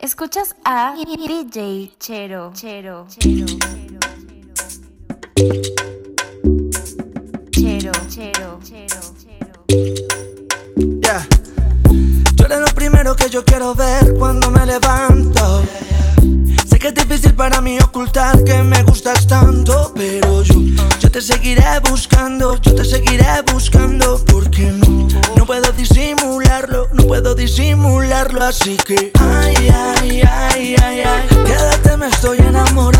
Escuchas a DJ Chero, Chero, Chero, Chero, Chero, Chero, Yeah. Tú eres lo primero que yo quiero ver cuando me levanto. Que es difícil para mí ocultar que me gustas tanto, pero yo, yo te seguiré buscando, yo te seguiré buscando, porque no, no puedo disimularlo, no puedo disimularlo, así que ay, ay, ay, ay, ay, quédate, me estoy enamorando,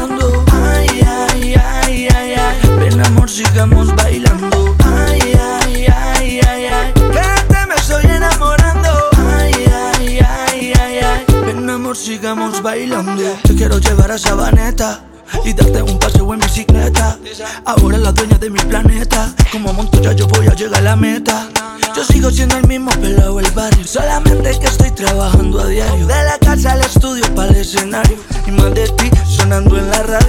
bailando, te quiero llevar a Sabaneta. Y darte un paseo en bicicleta. Ahora la dueña de mi planeta. Como Montoya yo voy a llegar a la meta. Yo sigo siendo el mismo pelado del barrio. Solamente que estoy trabajando a diario. De la casa al estudio para el escenario. Y más de ti sonando en la radio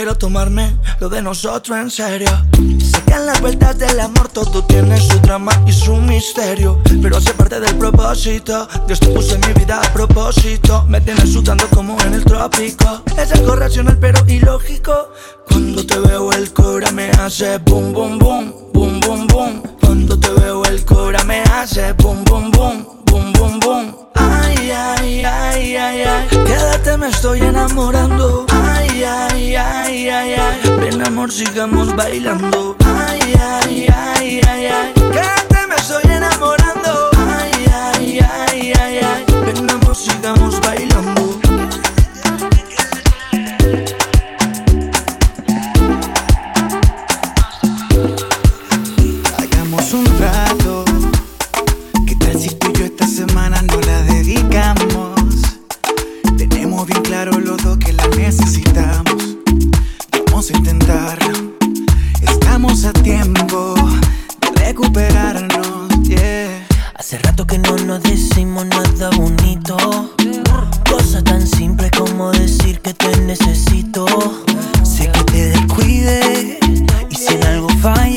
quiero tomarme lo de nosotros en serio. Sé que en las vueltas del amor todo tiene su drama y su misterio Pero hace parte del propósito. Dios te puso en mi vida a propósito. Me tienes sudando como en el trópico. Es algo racional pero ilógico. Cuando te veo el cobra me hace boom boom boom Boom boom boom. Cuando te veo el cobra me hace boom boom boom Boom boom boom. Ay, ay, ay, ay, ay. Quédate me estoy enamorando Ay, ay, ay, ay, ay Ven amor sigamos bailando. Ay, ay, ay, ay, ay no decimos nada bonito. Cosa tan simple como decir que te necesito. Sé que te descuide y si en algo falle,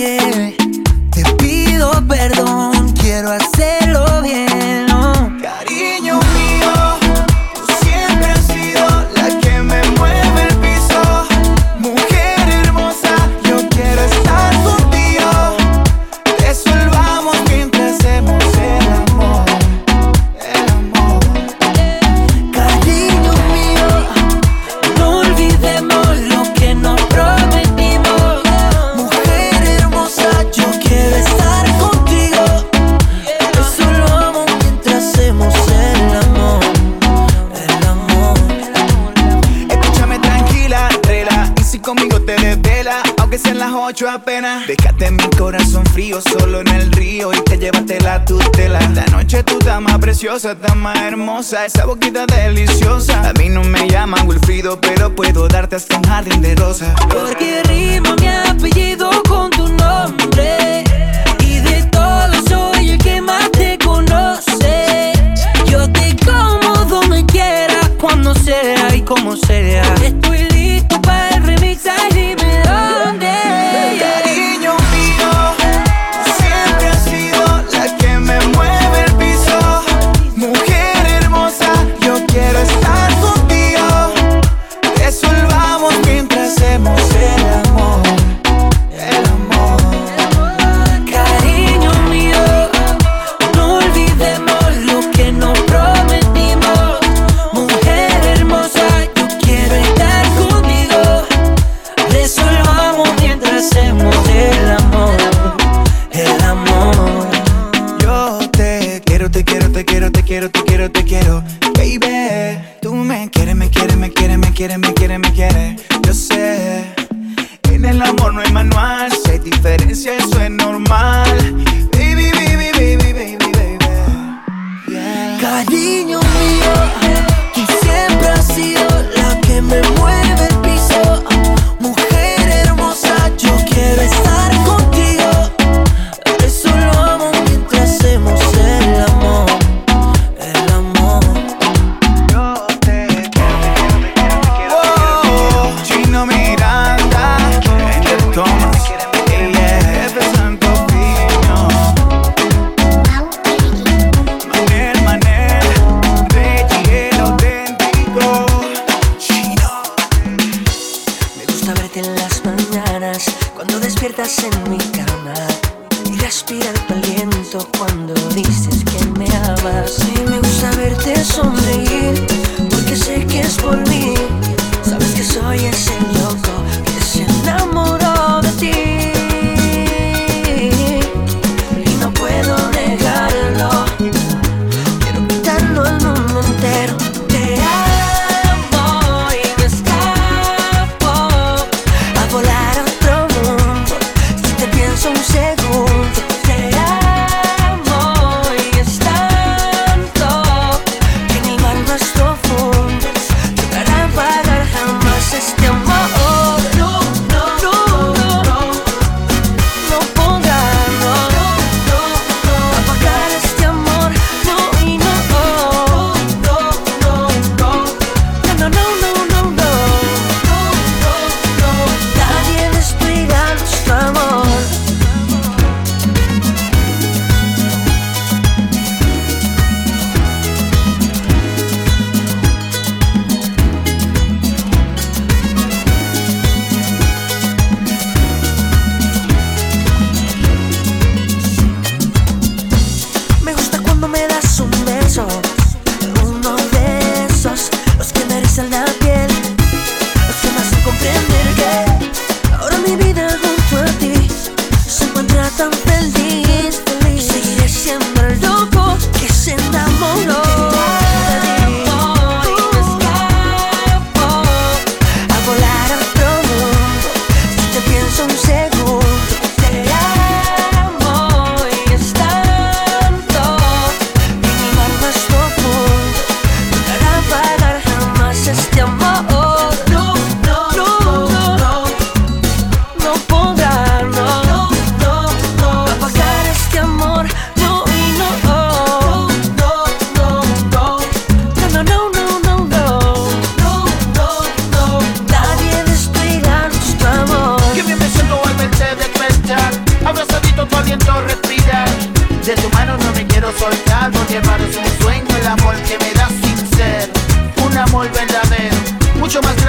Aunque sean las ocho apenas Déjate mi corazón frío Solo en el río Y te llevaste la tutela La noche tú estás más preciosa Estás más hermosa Esa boquita deliciosa A mí no me llaman Wilfrido Pero puedo darte hasta un jardín de rosas Porque rima mi apellido con tu nombre. Y de todos soy el que más te conoce. Yo te como donde quiera, cuando sea y como sea.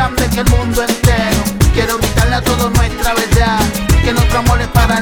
grande que el mundo entero. Quiero gritarle a todos nuestra verdad, que nuestro amor es para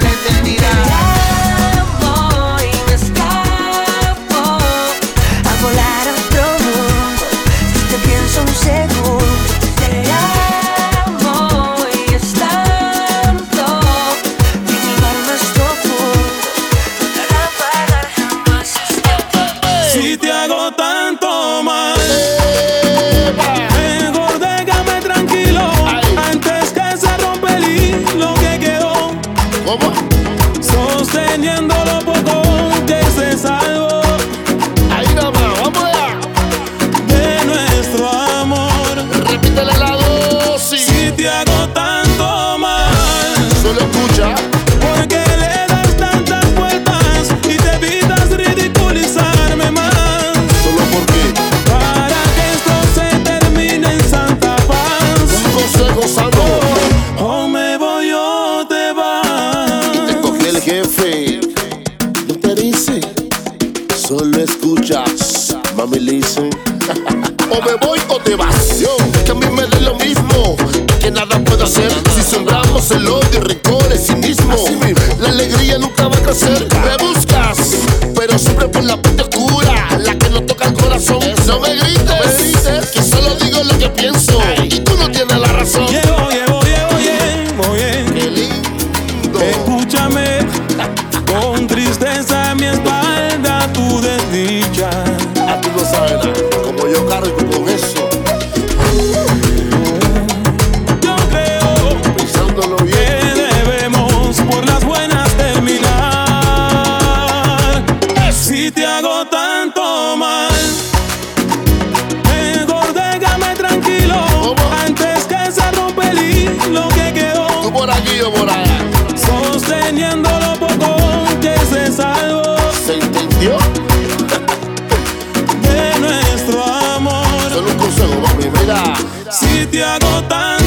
agota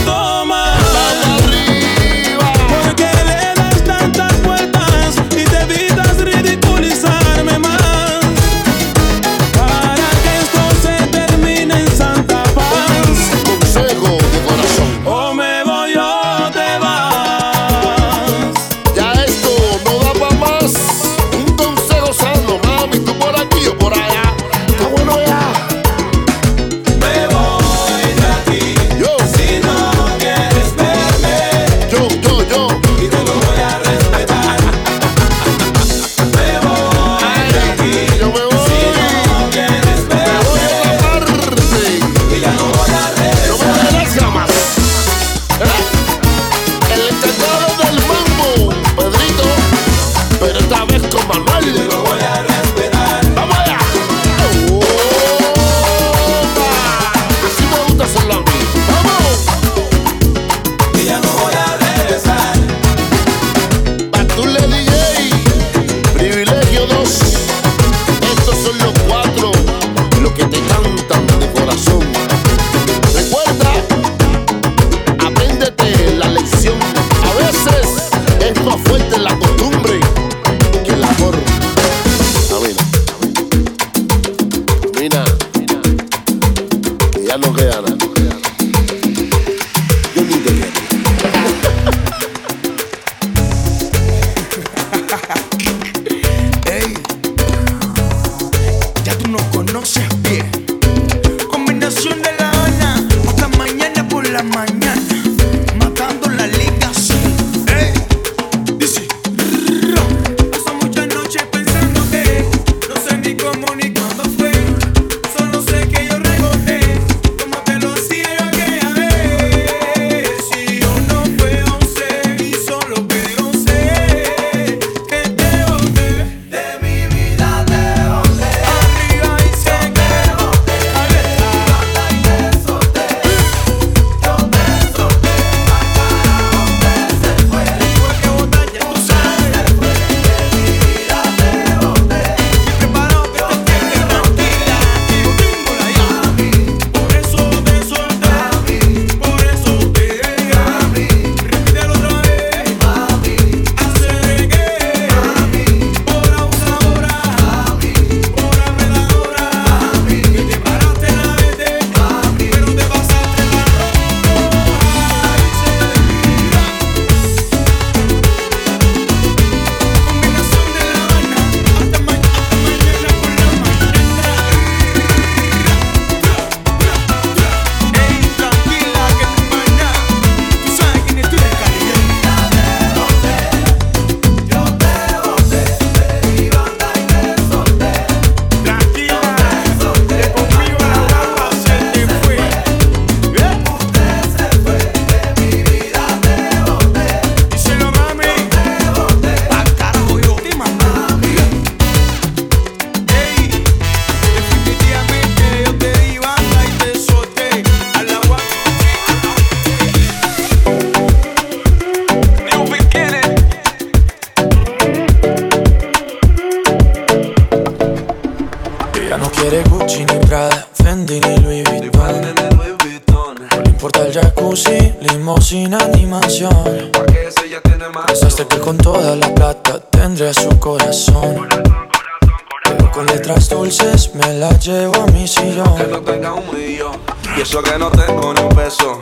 Y eso que no tengo ni un peso,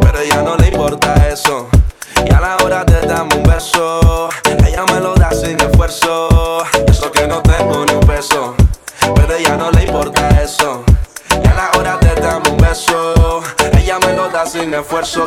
pero a ella no le importa eso. Y a la hora te damos un beso, ella me lo da sin esfuerzo. Y eso que no tengo ni un peso, pero a ella no le importa eso. Y a la hora te damos un beso, ella me lo da sin esfuerzo.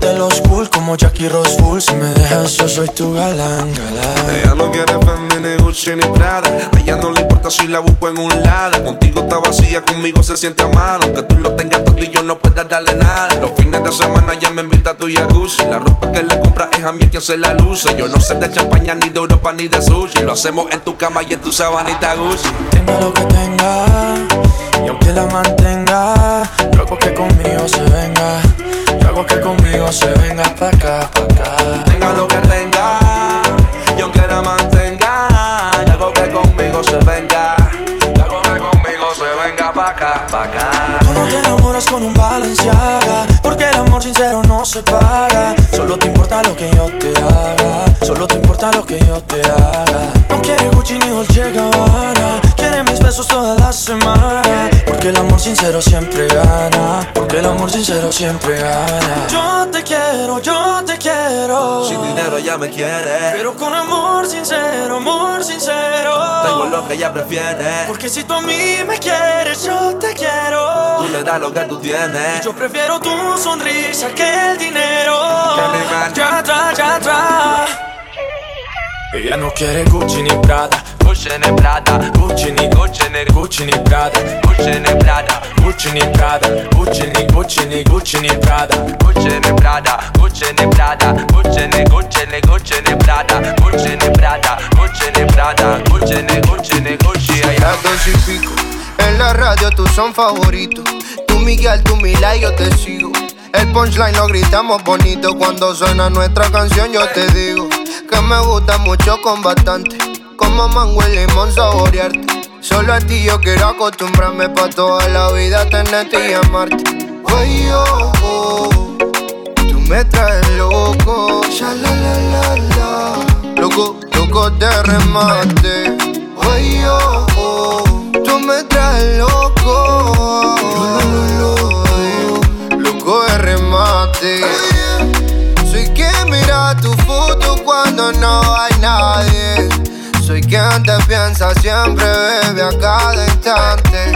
Como Jackie Rose. Full Si me dejas yo soy tu galán, galán. Ella no quiere Fendi, ni Gucci, ni Prada. A ella no le importa si la busco en un lado. Contigo está vacía, conmigo se siente a mano Aunque tú lo tengas todo y yo no pueda darle nada. Los fines de semana ya me invita a tu jacuzzi. La ropa que le compra es a mí quien se la luce. Yo no sé de champaña, ni de Europa, ni de sushi. Lo hacemos en tu cama y en tu sabanita Gucci. Tenga lo que tenga y aunque la mantenga, luego que conmigo se venga. Yo hago que conmigo se venga pa' acá, pa' acá. Tenga lo que tenga, y aunque la mantenga, yo hago que conmigo se venga. Yo hago que conmigo se venga pa' acá, pa' acá. Tú no te enamoras con un Balenciaga, amor sincero no se paga. Solo te importa lo que yo te haga, solo te importa lo que yo te haga. No quiere Gucci ni Dolce Gabbana. Mis besos toda la semana. Porque el amor sincero siempre gana. Porque el amor sincero siempre gana. Yo te quiero, yo te quiero. Sin dinero ya me quiere. Pero con amor sincero, amor sincero. Tengo lo que ella prefiere. Porque si tú a mí me quieres, yo te quiero. Tú le das lo que tú tienes. Y yo prefiero tu sonrisa que el dinero Ya atrás, ya atrás ella no quiere Gucci ni Prada Gucci ni Prada Gucci ni Gucci ni Gucci ni Prada Gucci ni Prada Gucci ni Prada Gucci ni Gucci ni Gucci ni Prada Gucci ni Prada Gucci ni Prada Gucci ni Gucci ni Gucci ni Prada Gucci ni Prada Gucci ni Prada Gucci ni Gucci ni Gucci Las dos y pico En la radio tú son favoritos Tú Miguel, tú Mila y yo te sigo el punchline lo gritamos bonito cuando suena nuestra canción. Yo te digo que me gusta mucho con bastante, como mango y limón saborearte. Solo a ti yo quiero acostumbrarme pa' toda la vida tenerte y amarte. Ay, oh, oh, tú me traes loco. Ya la la. Loco, loco de remate. Ay, oh, oh, tú me traes loco. Soy quien mira tu foto cuando no hay nadie. Soy quien te piensa siempre, bebe a cada instante.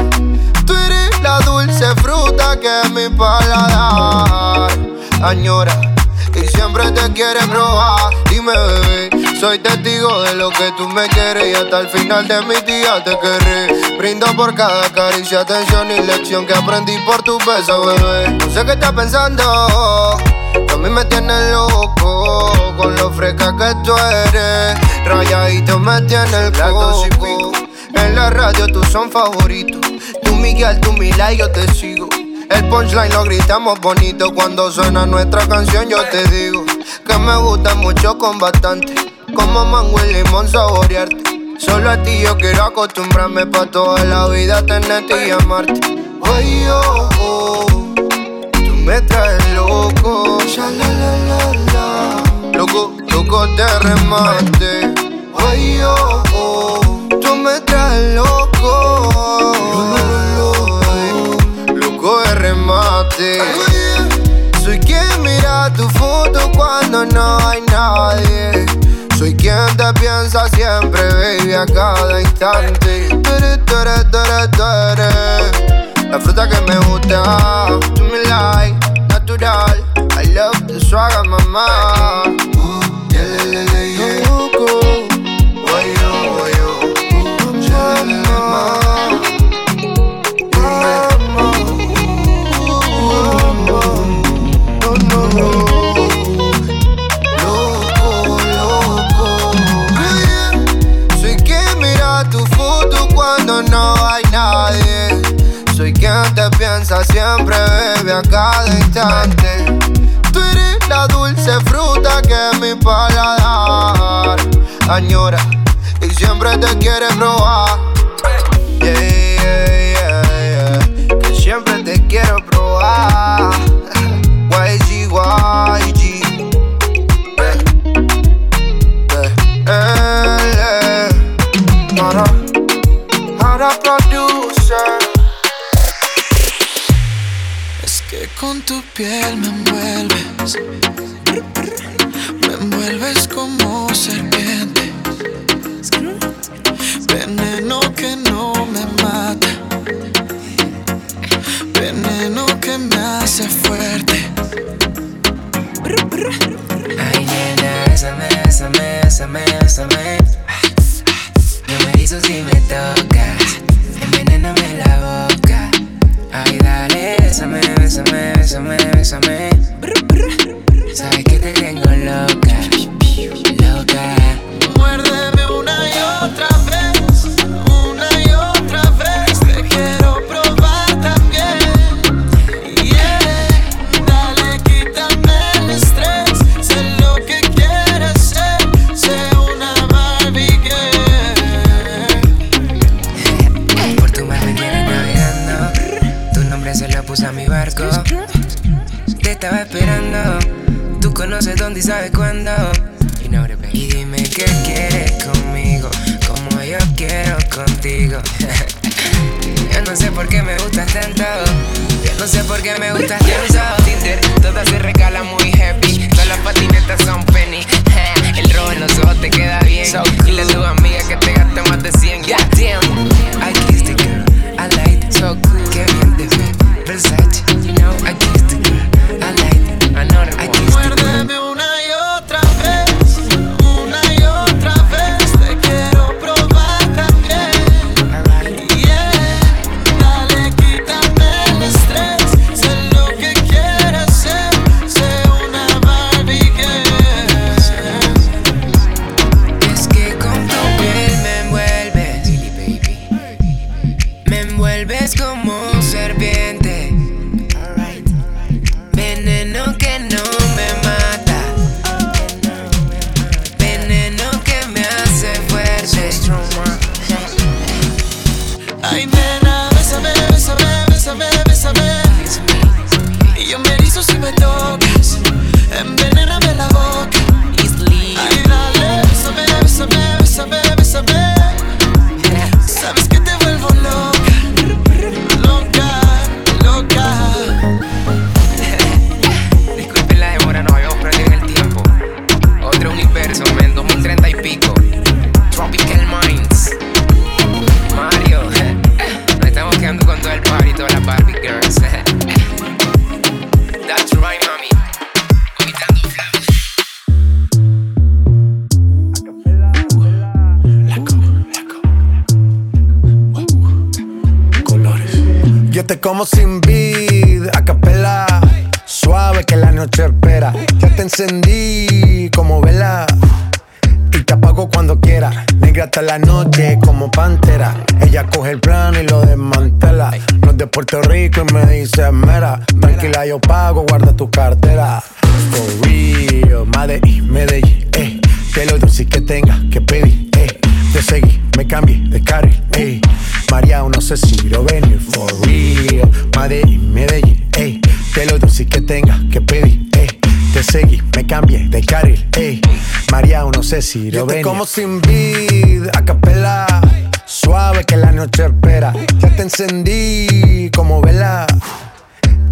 Tú eres la dulce fruta que mi paladar añora siempre te quiere probar. Dime, bebé, soy testigo de lo que tú me quieres y hasta el final de mi día te querré. Brindo por cada caricia, atención y lección que aprendí por tu beso, bebé. No sé qué estás pensando, a mí me tienes loco con lo fresca que tú eres. Rayadito me tiene el coco. En la radio tú son favoritos. Tú Miguel, tú Mila y yo te sigo. El punchline lo gritamos bonito cuando suena nuestra canción. Yo te digo que me gusta mucho con bastante. Como mango y limón saborearte. Solo a ti yo quiero acostumbrarme pa' toda la vida tenerte y amarte. Ay, oh, oh, tú me traes loco. Loco, loco de remate. Ay, oh, oh, tú me traes loco. Soy quien mira tu foto cuando no hay nadie. Soy quien te piensa siempre, baby, a cada instante. Tú eres, tú eres, La fruta que me gusta. Tú me like, natural. I love the swagger, mamá. Bebe a cada instante. Tú eres la dulce fruta que mi paladar añora y siempre te quiere probar. Tu piel me envuelves, tenga que pedir, eh. Te seguí, me cambié de carril, eh. María, no sé si lo venir, for real. Medellín, Medellín, eh. Que lo dulce que tenga que pedir, eh. Te seguí, me cambié de carril, ey. María, no sé si lo ven. como sin vid, a capela. Suave que la noche espera. Ya te encendí como vela.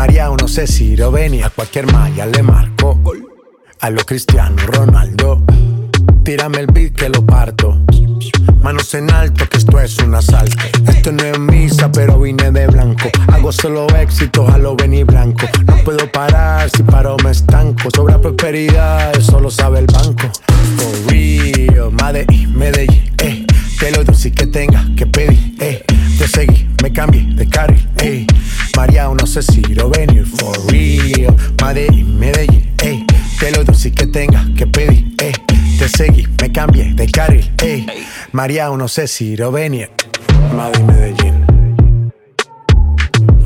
María, no sé si lo venía. A cualquier malla le marco. A lo Cristiano Ronaldo. Tírame el beat que lo parto. Manos en alto, que esto es un asalto. Esto no es misa, pero vine de blanco. Hago solo éxitos a lo venir blanco. No puedo parar, si paro me estanco. Sobra prosperidad, eso lo sabe el banco. For real, Medellín, Medellín, eh. Que lo dulce que tenga que pedir, eh. Te seguí, me cambié de carril, eh. María, no sé si lo venir, for real. Medellín, Medellín, eh. Que lo dulce que tenga que pedir, eh. Te seguí, me cambié de carril, eh. María, no sé si lo venir. Madrid, Medellín.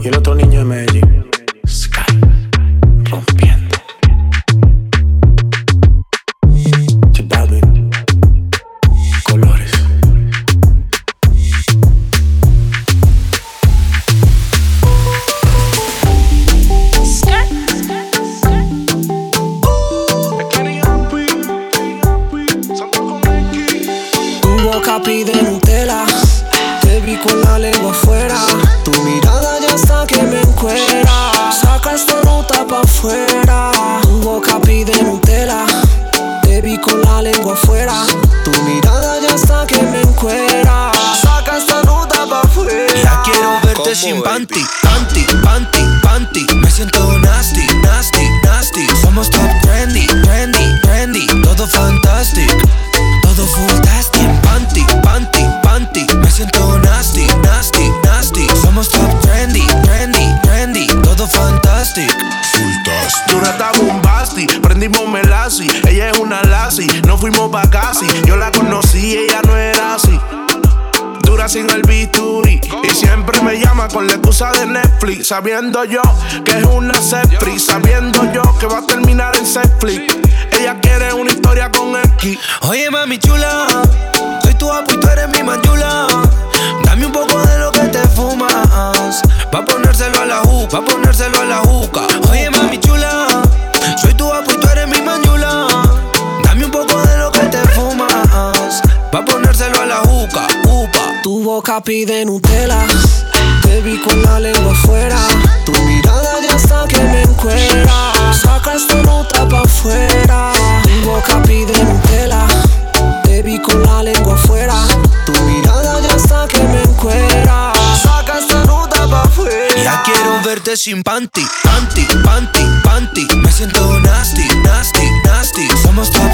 Y el otro niño de Medellín. No estás bombasti, prendimos melasi. Ella es una lassie, no fuimos pa' casi. Yo la conocí, ella no era así. Dura sin el bisturí Y siempre me llama con la excusa de Netflix Sabiendo yo que es una sepri Sabiendo yo que va a terminar en Netflix Ella quiere una historia con X Oye mami chula, tu apu y tú eres mi manchula. Dame un poco de lo que te fumas, pa ponérselo a la juca, pa ponérselo a la juca. Oye mami chula, soy tu apu y tú eres mi manchula. Dame un poco de lo que te fumas, pa ponérselo a la juca, upa. Tu boca pide Nutella, te vi con la lengua afuera. Tu mirada ya está que me encuera. Saca esta nota pa' afuera. Tu boca pide Nutella, te vi con la lengua afuera. Sin panty, panty, panty, panty. Me siento nasty, nasty, nasty. Somos top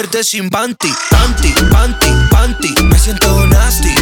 verte sin panty, panty, panty, panty. Me siento nasty.